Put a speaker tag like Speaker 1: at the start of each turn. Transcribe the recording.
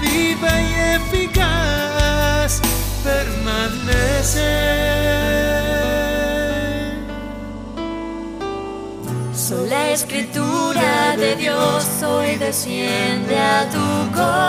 Speaker 1: viva y eficaz permanece. Sola escritura de Dios hoy desciende a tu corazón.